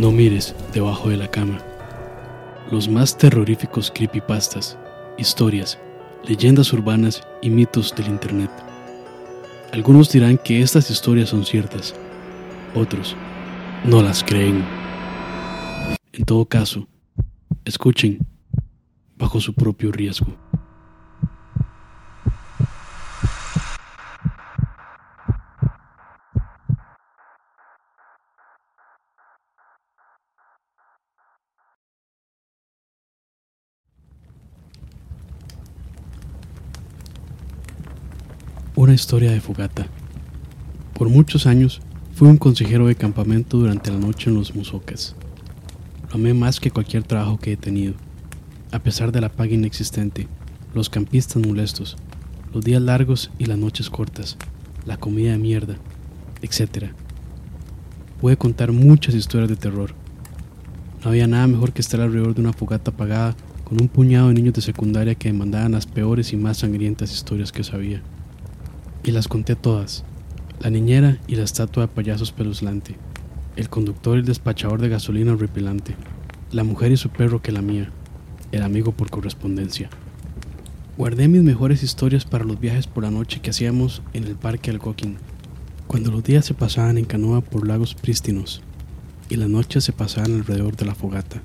No mires debajo de la cama. Los más terroríficos creepypastas, historias, leyendas urbanas y mitos del Internet. Algunos dirán que estas historias son ciertas, otros no las creen. En todo caso, escuchen bajo su propio riesgo. Una historia de fogata. Por muchos años fui un consejero de campamento durante la noche en los musocas. Lo amé más que cualquier trabajo que he tenido. A pesar de la paga inexistente, los campistas molestos, los días largos y las noches cortas, la comida de mierda, etc. Pude contar muchas historias de terror. No había nada mejor que estar alrededor de una fogata apagada con un puñado de niños de secundaria que demandaban las peores y más sangrientas historias que sabía. Y las conté todas. La niñera y la estatua de payasos peluslante. El conductor y el despachador de gasolina horripilante. La mujer y su perro que la mía. El amigo por correspondencia. Guardé mis mejores historias para los viajes por la noche que hacíamos en el parque Alcoquín, cuando los días se pasaban en canoa por lagos prístinos y las noches se pasaban alrededor de la fogata,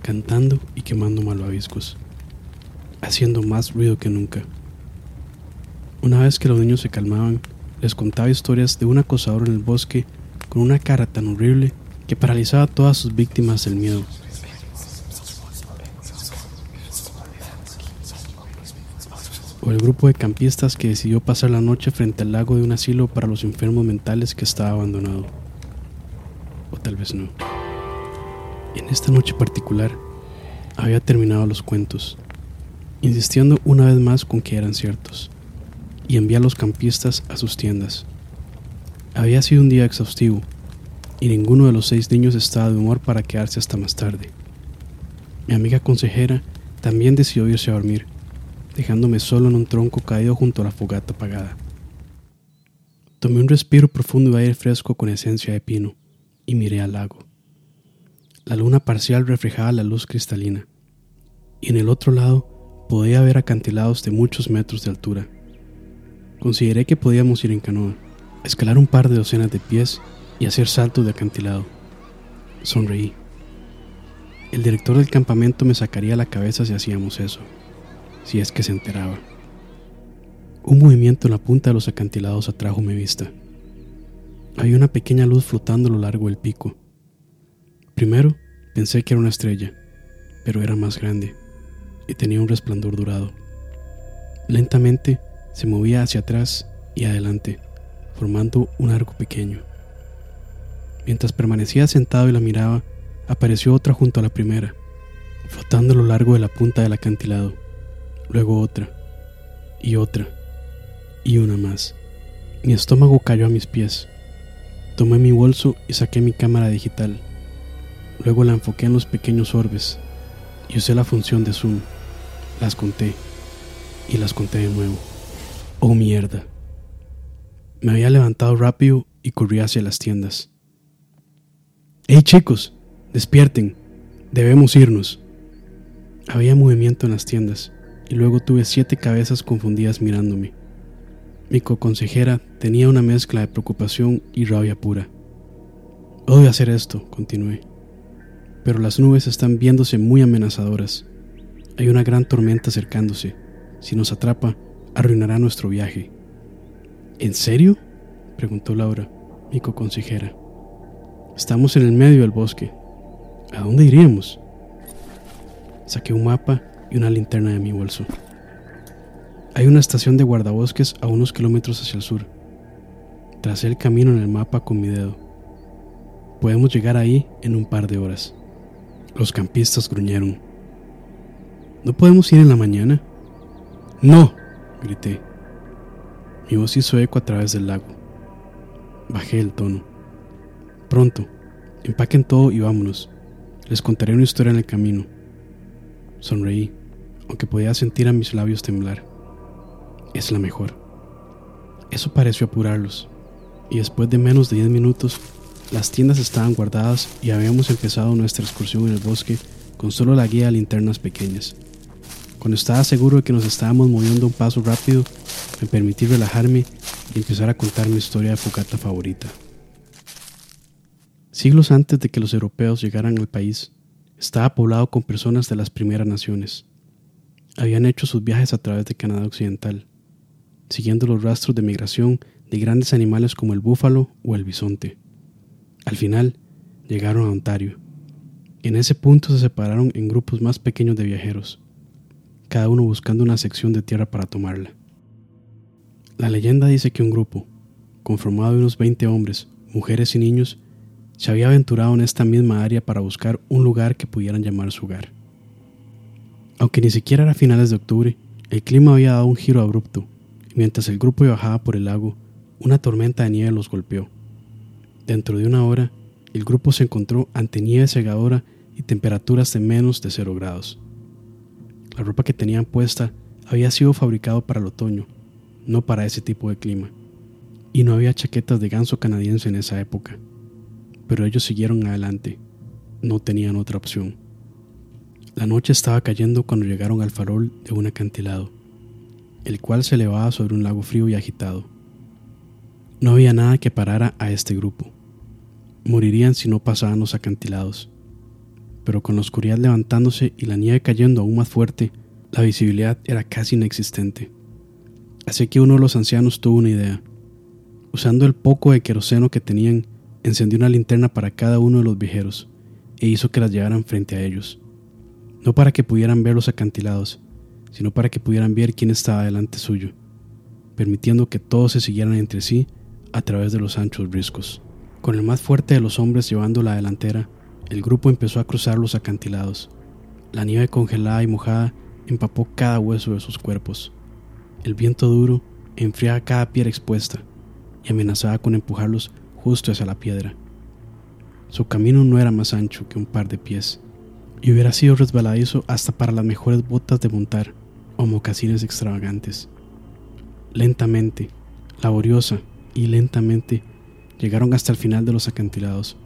cantando y quemando malvaviscos, haciendo más ruido que nunca. Una vez que los niños se calmaban, les contaba historias de un acosador en el bosque con una cara tan horrible que paralizaba a todas sus víctimas del miedo. O el grupo de campistas que decidió pasar la noche frente al lago de un asilo para los enfermos mentales que estaba abandonado. O tal vez no. En esta noche particular había terminado los cuentos, insistiendo una vez más con que eran ciertos y envié a los campistas a sus tiendas. Había sido un día exhaustivo y ninguno de los seis niños estaba de humor para quedarse hasta más tarde. Mi amiga consejera también decidió irse a dormir, dejándome solo en un tronco caído junto a la fogata apagada. Tomé un respiro profundo de aire fresco con esencia de pino y miré al lago. La luna parcial reflejaba la luz cristalina, y en el otro lado podía ver acantilados de muchos metros de altura. Consideré que podíamos ir en canoa, escalar un par de docenas de pies y hacer saltos de acantilado. Sonreí. El director del campamento me sacaría la cabeza si hacíamos eso, si es que se enteraba. Un movimiento en la punta de los acantilados atrajo mi vista. Había una pequeña luz flotando a lo largo del pico. Primero pensé que era una estrella, pero era más grande y tenía un resplandor dorado. Lentamente se movía hacia atrás y adelante, formando un arco pequeño. Mientras permanecía sentado y la miraba, apareció otra junto a la primera, flotando a lo largo de la punta del acantilado, luego otra, y otra, y una más. Mi estómago cayó a mis pies. Tomé mi bolso y saqué mi cámara digital. Luego la enfoqué en los pequeños orbes y usé la función de zoom. Las conté y las conté de nuevo. Oh mierda. Me había levantado rápido y corrí hacia las tiendas. ¡Hey chicos! Despierten. Debemos irnos. Había movimiento en las tiendas y luego tuve siete cabezas confundidas mirándome. Mi co-consejera tenía una mezcla de preocupación y rabia pura. Odio hacer esto, continué. Pero las nubes están viéndose muy amenazadoras. Hay una gran tormenta acercándose. Si nos atrapa, arruinará nuestro viaje. ¿En serio? preguntó Laura, mi co-consejera. Estamos en el medio del bosque. ¿A dónde iríamos? Saqué un mapa y una linterna de mi bolso. Hay una estación de guardabosques a unos kilómetros hacia el sur. Tracé el camino en el mapa con mi dedo. Podemos llegar ahí en un par de horas. Los campistas gruñeron. ¿No podemos ir en la mañana? No, grité. Mi voz hizo eco a través del lago. Bajé el tono. Pronto, empaquen todo y vámonos. Les contaré una historia en el camino. Sonreí, aunque podía sentir a mis labios temblar. Es la mejor. Eso pareció apurarlos, y después de menos de diez minutos Las tiendas estaban guardadas y habíamos empezado nuestra excursión en el bosque con solo la guía de linternas pequeñas. Cuando estaba seguro de que nos estábamos moviendo un paso rápido, me permití relajarme y empezar a contar mi historia de fogata favorita. Siglos antes de que los europeos llegaran al país, estaba poblado con personas de las primeras naciones. Habían hecho sus viajes a través de Canadá Occidental, siguiendo los rastros de migración de grandes animales como el búfalo o el bisonte. Al final, llegaron a Ontario. En ese punto se separaron en grupos más pequeños de viajeros cada uno buscando una sección de tierra para tomarla. La leyenda dice que un grupo, conformado de unos 20 hombres, mujeres y niños, se había aventurado en esta misma área para buscar un lugar que pudieran llamar su hogar. Aunque ni siquiera era finales de octubre, el clima había dado un giro abrupto, y mientras el grupo bajaba por el lago, una tormenta de nieve los golpeó. Dentro de una hora, el grupo se encontró ante nieve cegadora y temperaturas de menos de cero grados. La ropa que tenían puesta había sido fabricado para el otoño, no para ese tipo de clima, y no había chaquetas de ganso canadiense en esa época. Pero ellos siguieron adelante, no tenían otra opción. La noche estaba cayendo cuando llegaron al farol de un acantilado, el cual se elevaba sobre un lago frío y agitado. No había nada que parara a este grupo. Morirían si no pasaban los acantilados pero con la oscuridad levantándose y la nieve cayendo aún más fuerte, la visibilidad era casi inexistente. Así que uno de los ancianos tuvo una idea. Usando el poco de queroseno que tenían, encendió una linterna para cada uno de los viajeros e hizo que las llevaran frente a ellos. No para que pudieran ver los acantilados, sino para que pudieran ver quién estaba delante suyo, permitiendo que todos se siguieran entre sí a través de los anchos riscos. Con el más fuerte de los hombres llevando la delantera, el grupo empezó a cruzar los acantilados. La nieve congelada y mojada empapó cada hueso de sus cuerpos. El viento duro enfriaba cada piedra expuesta y amenazaba con empujarlos justo hacia la piedra. Su camino no era más ancho que un par de pies, y hubiera sido resbaladizo hasta para las mejores botas de montar o mocasines extravagantes. Lentamente, laboriosa y lentamente, llegaron hasta el final de los acantilados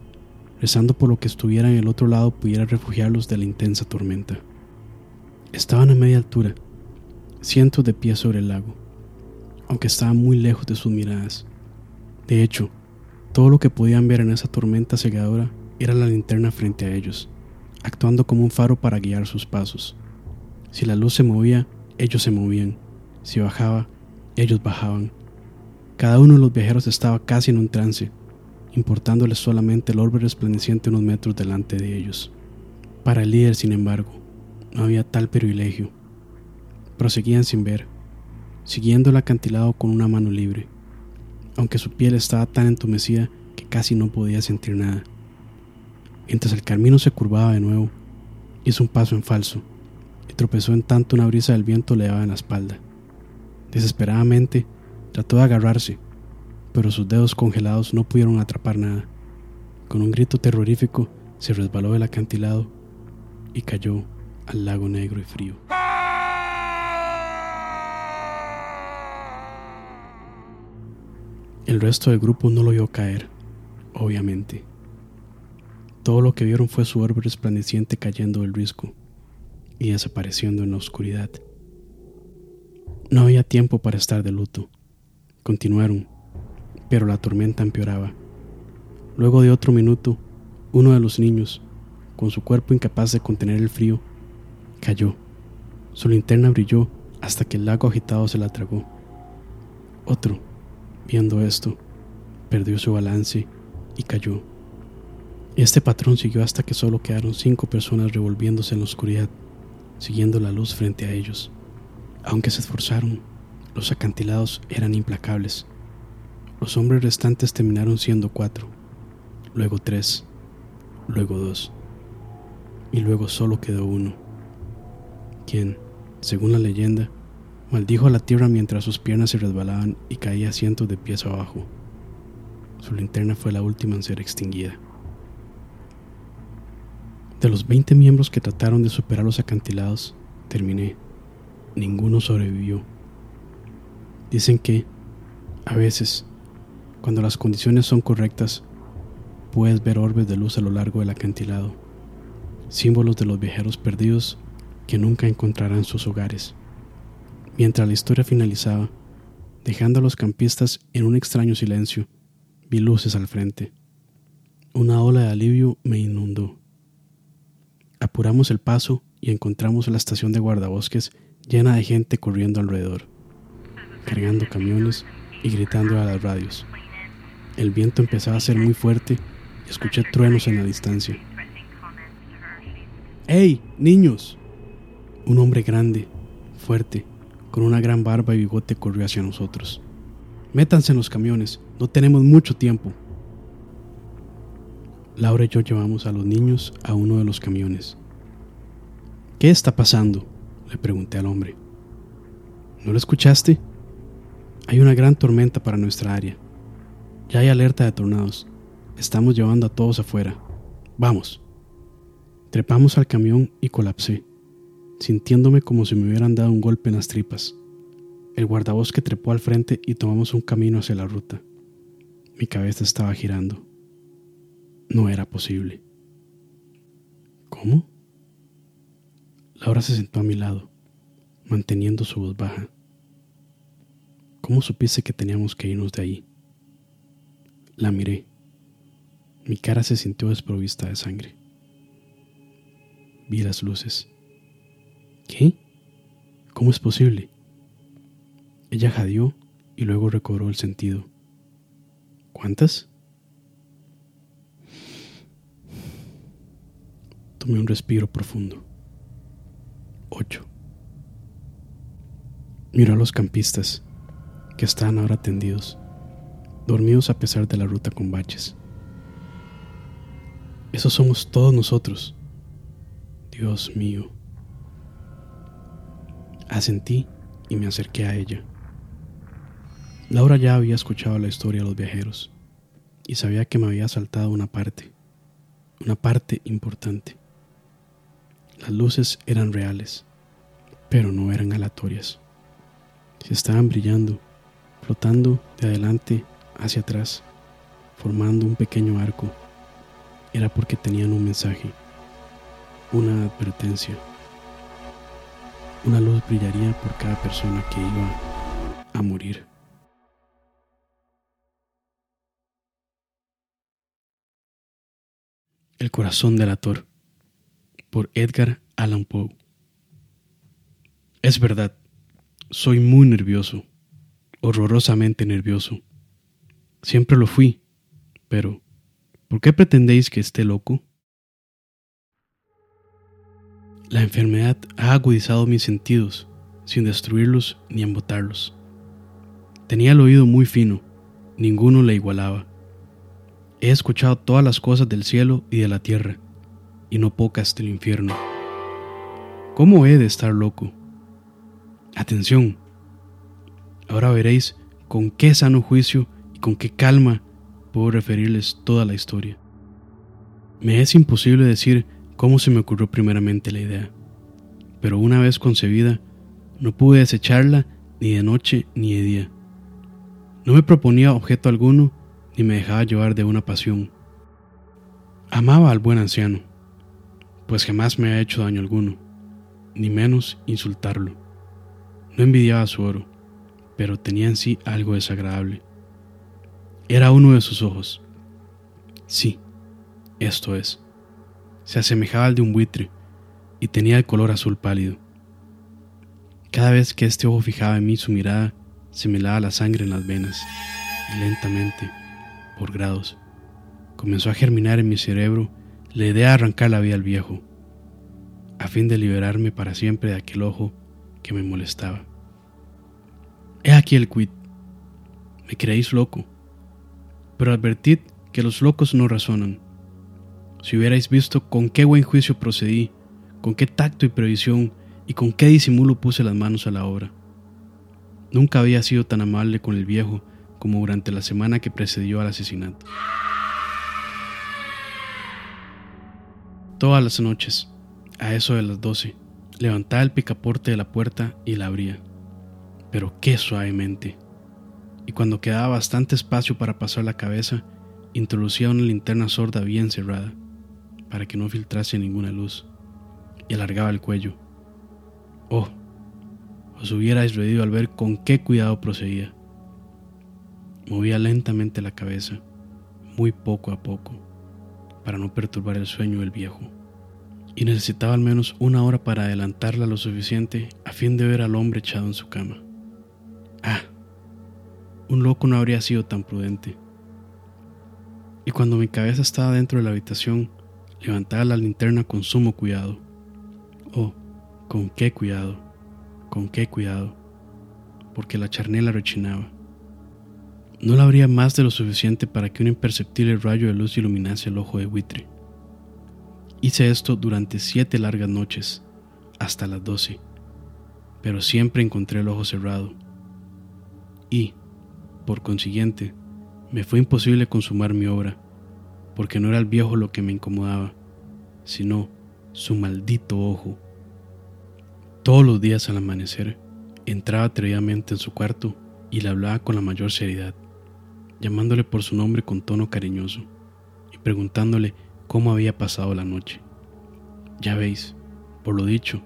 rezando por lo que estuviera en el otro lado pudiera refugiarlos de la intensa tormenta. Estaban a media altura, cientos de pies sobre el lago, aunque estaban muy lejos de sus miradas. De hecho, todo lo que podían ver en esa tormenta cegadora era la linterna frente a ellos, actuando como un faro para guiar sus pasos. Si la luz se movía, ellos se movían. Si bajaba, ellos bajaban. Cada uno de los viajeros estaba casi en un trance, importándoles solamente el orbe resplandeciente unos metros delante de ellos. Para el líder, sin embargo, no había tal privilegio. Proseguían sin ver, siguiendo el acantilado con una mano libre, aunque su piel estaba tan entumecida que casi no podía sentir nada. Mientras el camino se curvaba de nuevo, hizo un paso en falso y tropezó en tanto una brisa del viento le daba en la espalda. Desesperadamente trató de agarrarse, pero sus dedos congelados no pudieron atrapar nada. Con un grito terrorífico se resbaló del acantilado y cayó al lago negro y frío. El resto del grupo no lo vio caer, obviamente. Todo lo que vieron fue su orbe resplandeciente cayendo del risco y desapareciendo en la oscuridad. No había tiempo para estar de luto. Continuaron, pero la tormenta empeoraba. Luego de otro minuto, uno de los niños, con su cuerpo incapaz de contener el frío, cayó. Su linterna brilló hasta que el lago agitado se la tragó. Otro, viendo esto, perdió su balance y cayó. Este patrón siguió hasta que solo quedaron cinco personas revolviéndose en la oscuridad, siguiendo la luz frente a ellos. Aunque se esforzaron, los acantilados eran implacables. Los hombres restantes terminaron siendo cuatro, luego tres, luego dos, y luego solo quedó uno, quien, según la leyenda, maldijo a la tierra mientras sus piernas se resbalaban y caía cientos de pies abajo. Su linterna fue la última en ser extinguida. De los 20 miembros que trataron de superar los acantilados, terminé. Ninguno sobrevivió. Dicen que, a veces, cuando las condiciones son correctas, puedes ver orbes de luz a lo largo del acantilado, símbolos de los viajeros perdidos que nunca encontrarán sus hogares. Mientras la historia finalizaba, dejando a los campistas en un extraño silencio, vi luces al frente. Una ola de alivio me inundó. Apuramos el paso y encontramos la estación de guardabosques llena de gente corriendo alrededor, cargando camiones y gritando a las radios. El viento empezaba a ser muy fuerte y escuché truenos en la distancia. ¡Hey, niños! Un hombre grande, fuerte, con una gran barba y bigote corrió hacia nosotros. Métanse en los camiones, no tenemos mucho tiempo. Laura y yo llevamos a los niños a uno de los camiones. ¿Qué está pasando? le pregunté al hombre. ¿No lo escuchaste? Hay una gran tormenta para nuestra área. Ya hay alerta de tornados. Estamos llevando a todos afuera. Vamos. Trepamos al camión y colapsé, sintiéndome como si me hubieran dado un golpe en las tripas. El guardabosque trepó al frente y tomamos un camino hacia la ruta. Mi cabeza estaba girando. No era posible. ¿Cómo? Laura se sentó a mi lado, manteniendo su voz baja. ¿Cómo supiste que teníamos que irnos de ahí? La miré. Mi cara se sintió desprovista de sangre. Vi las luces. ¿Qué? ¿Cómo es posible? Ella jadeó y luego recobró el sentido. ¿Cuántas? Tomé un respiro profundo. Ocho. Miró a los campistas, que estaban ahora tendidos dormidos a pesar de la ruta con baches. Eso somos todos nosotros. Dios mío. Asentí y me acerqué a ella. Laura ya había escuchado la historia de los viajeros y sabía que me había saltado una parte, una parte importante. Las luces eran reales, pero no eran aleatorias. Se estaban brillando, flotando de adelante hacia atrás, formando un pequeño arco, era porque tenían un mensaje, una advertencia. Una luz brillaría por cada persona que iba a morir. El corazón del ator por Edgar Allan Poe. Es verdad, soy muy nervioso, horrorosamente nervioso. Siempre lo fui. Pero, ¿por qué pretendéis que esté loco? La enfermedad ha agudizado mis sentidos, sin destruirlos ni embotarlos. Tenía el oído muy fino, ninguno le igualaba. He escuchado todas las cosas del cielo y de la tierra, y no pocas del infierno. ¿Cómo he de estar loco? Atención. Ahora veréis con qué sano juicio con qué calma puedo referirles toda la historia. Me es imposible decir cómo se me ocurrió primeramente la idea, pero una vez concebida, no pude desecharla ni de noche ni de día. No me proponía objeto alguno ni me dejaba llevar de una pasión. Amaba al buen anciano, pues jamás me ha hecho daño alguno, ni menos insultarlo. No envidiaba su oro, pero tenía en sí algo desagradable. Era uno de sus ojos. Sí, esto es. Se asemejaba al de un buitre y tenía el color azul pálido. Cada vez que este ojo fijaba en mí su mirada, se me lava la sangre en las venas y lentamente, por grados, comenzó a germinar en mi cerebro la idea de arrancar la vida al viejo, a fin de liberarme para siempre de aquel ojo que me molestaba. He aquí el quid. Me creéis loco pero advertid que los locos no razonan. Si hubierais visto con qué buen juicio procedí, con qué tacto y previsión y con qué disimulo puse las manos a la obra. Nunca había sido tan amable con el viejo como durante la semana que precedió al asesinato. Todas las noches, a eso de las doce, levantaba el picaporte de la puerta y la abría, pero qué suavemente y cuando quedaba bastante espacio para pasar la cabeza, introducía una linterna sorda bien cerrada para que no filtrase ninguna luz y alargaba el cuello. Oh, os hubierais reído al ver con qué cuidado procedía. Movía lentamente la cabeza, muy poco a poco, para no perturbar el sueño del viejo, y necesitaba al menos una hora para adelantarla lo suficiente a fin de ver al hombre echado en su cama. Ah, un loco no habría sido tan prudente. Y cuando mi cabeza estaba dentro de la habitación, levantaba la linterna con sumo cuidado. Oh, con qué cuidado, con qué cuidado, porque la charnela rechinaba. No la abría más de lo suficiente para que un imperceptible rayo de luz iluminase el ojo de buitre. Hice esto durante siete largas noches, hasta las doce, pero siempre encontré el ojo cerrado. Y, por consiguiente, me fue imposible consumar mi obra, porque no era el viejo lo que me incomodaba, sino su maldito ojo. Todos los días al amanecer, entraba atrevidamente en su cuarto y le hablaba con la mayor seriedad llamándole por su nombre con tono cariñoso y preguntándole cómo había pasado la noche. Ya veis, por lo dicho,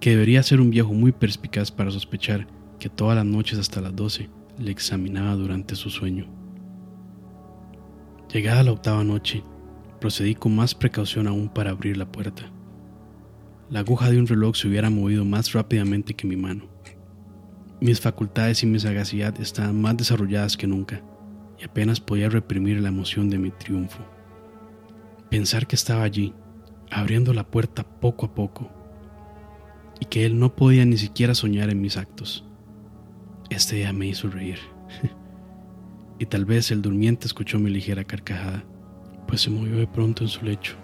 que debería ser un viejo muy perspicaz para sospechar que todas las noches hasta las doce le examinaba durante su sueño. Llegada la octava noche, procedí con más precaución aún para abrir la puerta. La aguja de un reloj se hubiera movido más rápidamente que mi mano. Mis facultades y mi sagacidad estaban más desarrolladas que nunca y apenas podía reprimir la emoción de mi triunfo. Pensar que estaba allí, abriendo la puerta poco a poco, y que él no podía ni siquiera soñar en mis actos. Este día me hizo reír. y tal vez el durmiente escuchó mi ligera carcajada, pues se movió de pronto en su lecho,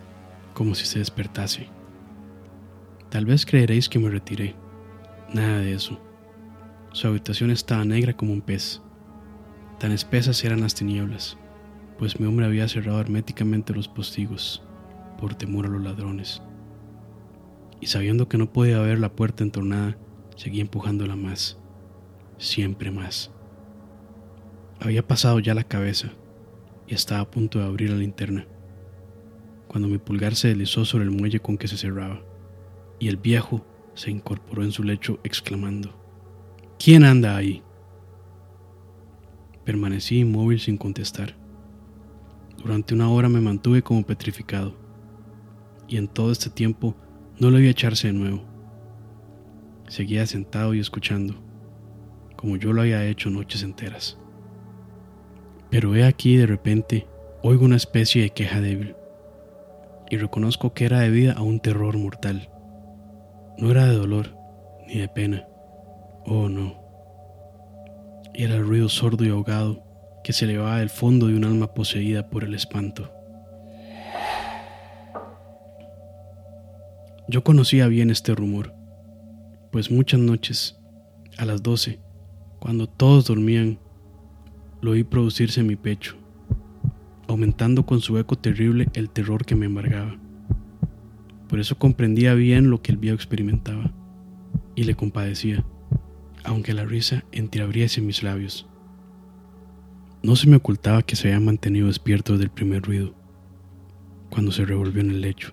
como si se despertase. Tal vez creeréis que me retiré. Nada de eso. Su habitación estaba negra como un pez Tan espesas eran las tinieblas, pues mi hombre había cerrado herméticamente los postigos por temor a los ladrones. Y sabiendo que no podía ver la puerta entornada, seguía empujándola más, siempre más. Había pasado ya la cabeza y estaba a punto de abrir la linterna, cuando mi pulgar se deslizó sobre el muelle con que se cerraba, y el viejo se incorporó en su lecho exclamando, ¿Quién anda ahí? Permanecí inmóvil sin contestar. Durante una hora me mantuve como petrificado, y en todo este tiempo no lo vi echarse de nuevo. Seguía sentado y escuchando, como yo lo había hecho noches enteras. Pero he aquí de repente oigo una especie de queja débil, y reconozco que era debida a un terror mortal. No era de dolor ni de pena. Oh no era el ruido sordo y ahogado que se elevaba del fondo de un alma poseída por el espanto. Yo conocía bien este rumor, pues muchas noches, a las doce, cuando todos dormían, lo oí producirse en mi pecho, aumentando con su eco terrible el terror que me embargaba. Por eso comprendía bien lo que el viejo experimentaba y le compadecía aunque la risa entreabriese mis labios. No se me ocultaba que se había mantenido despierto desde el primer ruido, cuando se revolvió en el lecho.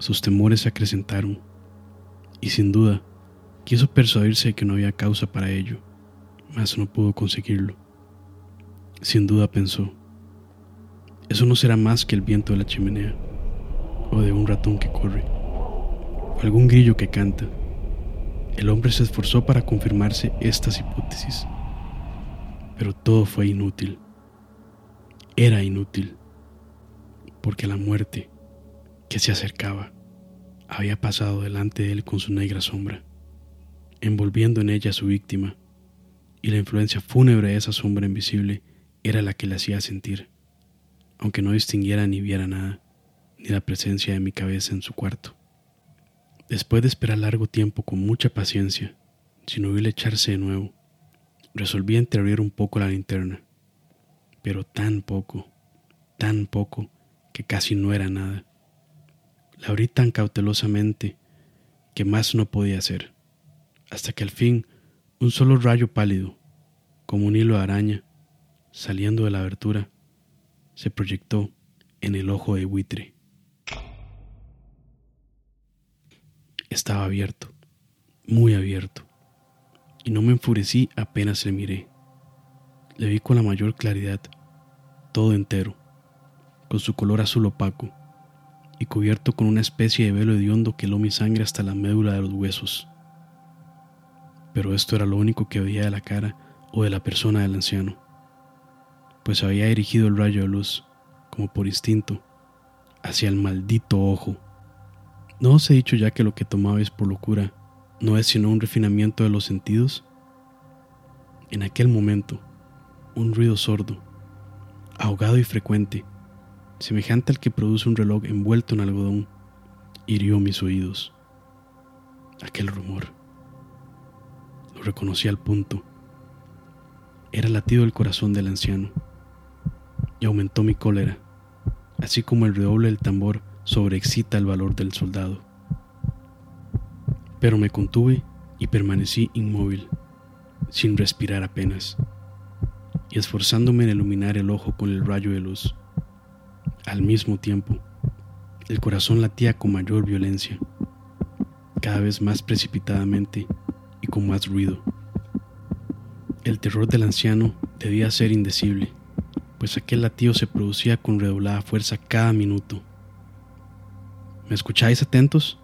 Sus temores se acrecentaron, y sin duda quiso persuadirse de que no había causa para ello, mas no pudo conseguirlo. Sin duda pensó, eso no será más que el viento de la chimenea, o de un ratón que corre, o algún grillo que canta el hombre se esforzó para confirmarse estas hipótesis, pero todo fue inútil. Era inútil, porque la muerte que se acercaba había pasado delante de él con su negra sombra, envolviendo en ella a su víctima, y la influencia fúnebre de esa sombra invisible era la que le hacía sentir, aunque no distinguiera ni viera nada, ni la presencia de mi cabeza en su cuarto. Después de esperar largo tiempo con mucha paciencia, sin oírle echarse de nuevo, resolví entreabrir un poco la linterna, pero tan poco, tan poco, que casi no era nada. La abrí tan cautelosamente que más no podía hacer, hasta que al fin un solo rayo pálido, como un hilo de araña, saliendo de la abertura, se proyectó en el ojo de buitre. Estaba abierto, muy abierto, y no me enfurecí apenas le miré. Le vi con la mayor claridad, todo entero, con su color azul opaco y cubierto con una especie de velo hediondo que heló mi sangre hasta la médula de los huesos. Pero esto era lo único que veía de la cara o de la persona del anciano, pues había dirigido el rayo de luz, como por instinto, hacia el maldito ojo. ¿No os he dicho ya que lo que tomabais por locura no es sino un refinamiento de los sentidos? En aquel momento, un ruido sordo, ahogado y frecuente, semejante al que produce un reloj envuelto en algodón, hirió mis oídos. Aquel rumor. Reconocí al punto. Era latido del corazón del anciano. Y aumentó mi cólera, así como el redoble del tambor sobreexcita el valor del soldado. Pero me contuve y permanecí inmóvil, sin respirar apenas, y esforzándome en iluminar el ojo con el rayo de luz. Al mismo tiempo, el corazón latía con mayor violencia, cada vez más precipitadamente con más ruido. El terror del anciano debía ser indecible, pues aquel latido se producía con redoblada fuerza cada minuto. ¿Me escucháis atentos?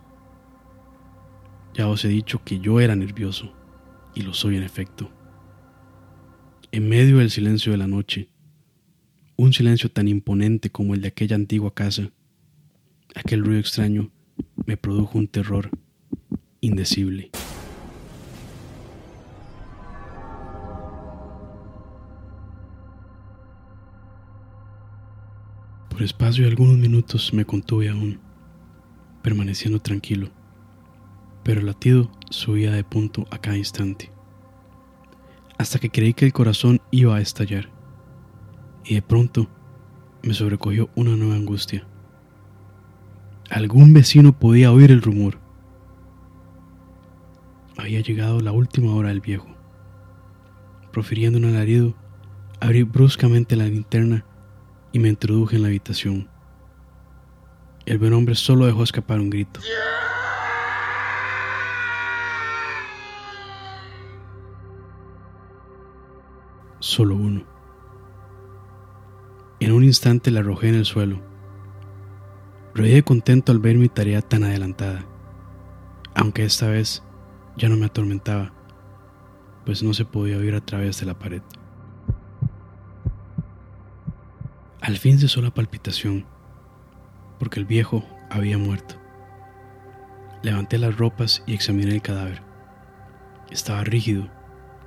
Ya os he dicho que yo era nervioso, y lo soy en efecto. En medio del silencio de la noche, un silencio tan imponente como el de aquella antigua casa, aquel ruido extraño me produjo un terror indecible. Por espacio de algunos minutos me contuve aún, permaneciendo tranquilo, pero el latido subía de punto a cada instante, hasta que creí que el corazón iba a estallar y de pronto me sobrecogió una nueva angustia. Algún vecino podía oír el rumor. Había llegado la última hora del viejo. Profiriendo un alarido, abrí bruscamente la linterna y me introduje en la habitación. El buen hombre solo dejó escapar un grito. Solo uno. En un instante la arrojé en el suelo. Reí contento al ver mi tarea tan adelantada, aunque esta vez ya no me atormentaba, pues no se podía oír a través de la pared. Al fin cesó la palpitación, porque el viejo había muerto. Levanté las ropas y examiné el cadáver. Estaba rígido,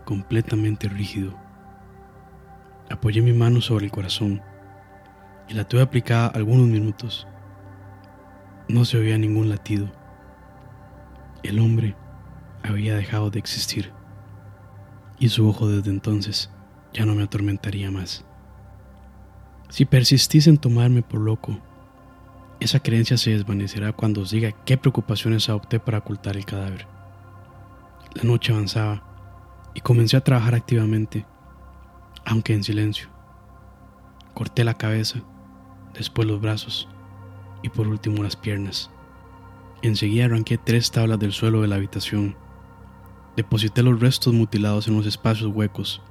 completamente rígido. Apoyé mi mano sobre el corazón y la tuve aplicada algunos minutos. No se oía ningún latido. El hombre había dejado de existir y su ojo desde entonces ya no me atormentaría más. Si persistís en tomarme por loco, esa creencia se desvanecerá cuando os diga qué preocupaciones adopté para ocultar el cadáver. La noche avanzaba y comencé a trabajar activamente, aunque en silencio. Corté la cabeza después los brazos y por último las piernas. Enseguida arranqué tres tablas del suelo de la habitación. Deposité los restos mutilados en los espacios huecos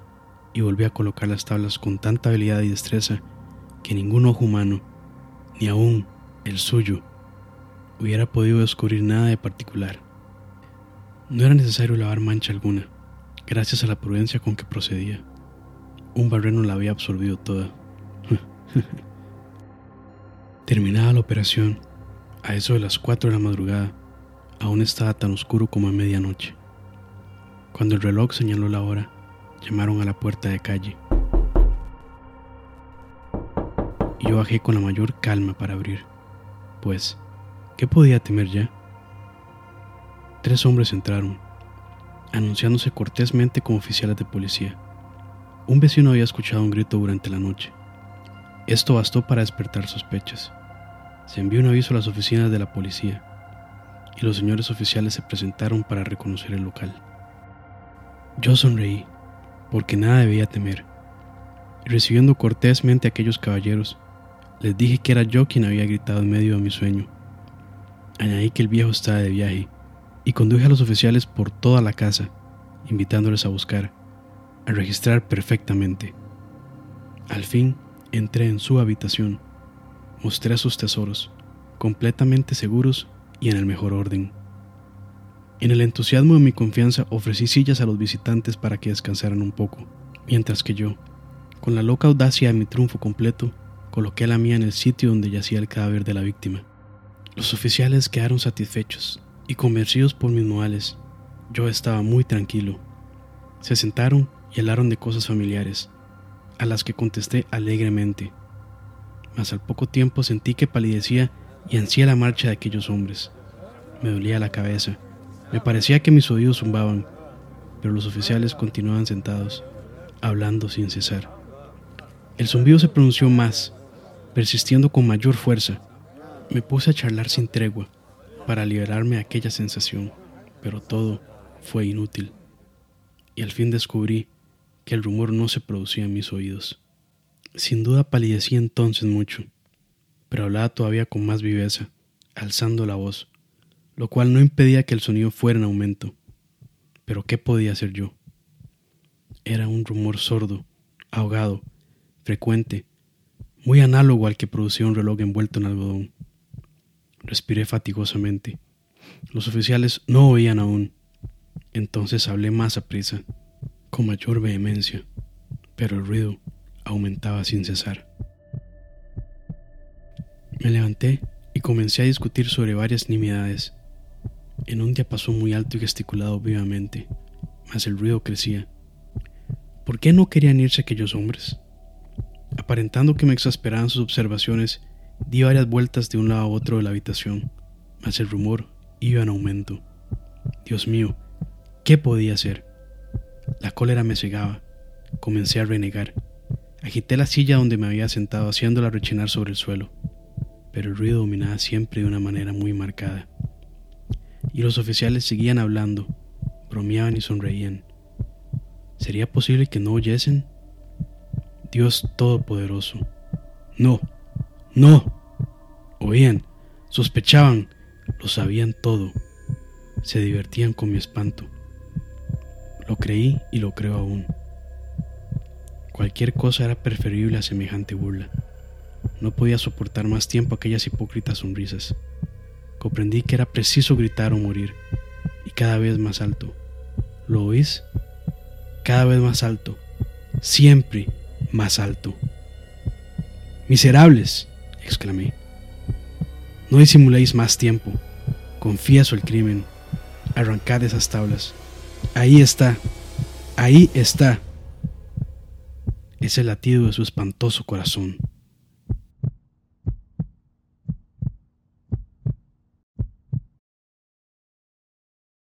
y volví a colocar las tablas con tanta habilidad y destreza que ningún ojo humano, ni aún el suyo, hubiera podido descubrir nada de particular. No era necesario lavar mancha alguna, gracias a la prudencia con que procedía. Un barreno la había absorbido toda. Terminada la operación, a eso de las 4 de la madrugada, aún estaba tan oscuro como a medianoche. Cuando el reloj señaló la hora, llamaron a la puerta de calle. Y yo bajé con la mayor calma para abrir, pues, ¿qué podía temer ya? Tres hombres entraron, anunciándose cortésmente como oficiales de policía. Un vecino había escuchado un grito durante la noche. Esto bastó para despertar sospechas se envió un aviso a las oficinas de la policía y los señores oficiales se presentaron para reconocer el local. Yo sonreí, porque nada debía temer. y recibiendo cortésmente a aquellos caballeros, les dije que era yo quien había gritado en medio de mi sueño. Añadí que el viejo estaba de viaje y conduje a los oficiales por toda la casa, invitándoles a buscar, a registrar perfectamente. Al fin entré en su habitación, mostré sus tesoros, completamente seguros y en el mejor orden. En el entusiasmo de mi confianza ofrecí sillas a los visitantes para que descansaran un poco, mientras que yo, con la loca audacia de mi triunfo completo, coloqué la mía en el sitio donde yacía el cadáver de la víctima. Los oficiales quedaron satisfechos y convencidos por mis modales. Yo estaba muy tranquilo. Se sentaron y hablaron de cosas familiares, a las que contesté alegremente. Mas al poco tiempo sentí que palidecía y ansía la marcha de aquellos hombres. Me dolía la cabeza. Me parecía que mis oídos zumbaban, pero los oficiales continuaban sentados, hablando sin cesar. El zumbido se pronunció más, persistiendo con mayor fuerza. Me puse a charlar sin tregua para liberarme de aquella sensación, pero todo fue inútil. Y al fin descubrí que el rumor no se producía en mis oídos. Sin duda palidecí entonces mucho, pero hablaba todavía con más viveza, alzando la voz, lo cual no impedía que el sonido fuera en aumento. Pero ¿qué podía hacer yo? Era un rumor sordo, ahogado, frecuente, muy análogo al que producía un reloj envuelto en algodón. Respiré fatigosamente. Los oficiales no oían aún. Entonces hablé más a prisa, con mayor vehemencia, pero el ruido aumentaba sin cesar. Me levanté y comencé a discutir sobre varias nimiedades. En un diapasón muy alto y gesticulado vivamente, mas el ruido crecía. ¿Por qué no querían irse aquellos hombres? Aparentando que me exasperaban sus observaciones, di varias vueltas de un lado a otro de la habitación, mas el rumor iba en aumento. Dios mío, ¿qué podía hacer? La cólera me cegaba. Comencé a renegar. Agité la silla donde me había sentado haciéndola rechinar sobre el suelo, pero el ruido dominaba siempre de una manera muy marcada. Y los oficiales seguían hablando, bromeaban y sonreían. ¿Sería posible que no oyesen? Dios Todopoderoso. No, no. Oían, sospechaban, lo sabían todo. Se divertían con mi espanto. Lo creí y lo creo aún. Cualquier cosa era preferible a semejante burla. No podía soportar más tiempo aquellas hipócritas sonrisas. Comprendí que era preciso gritar o morir, y cada vez más alto. ¿Lo oís? Cada vez más alto. Siempre más alto. Miserables, exclamé. No disimuléis más tiempo. Confieso el crimen. Arrancad esas tablas. Ahí está. Ahí está. Es el latido de su espantoso corazón.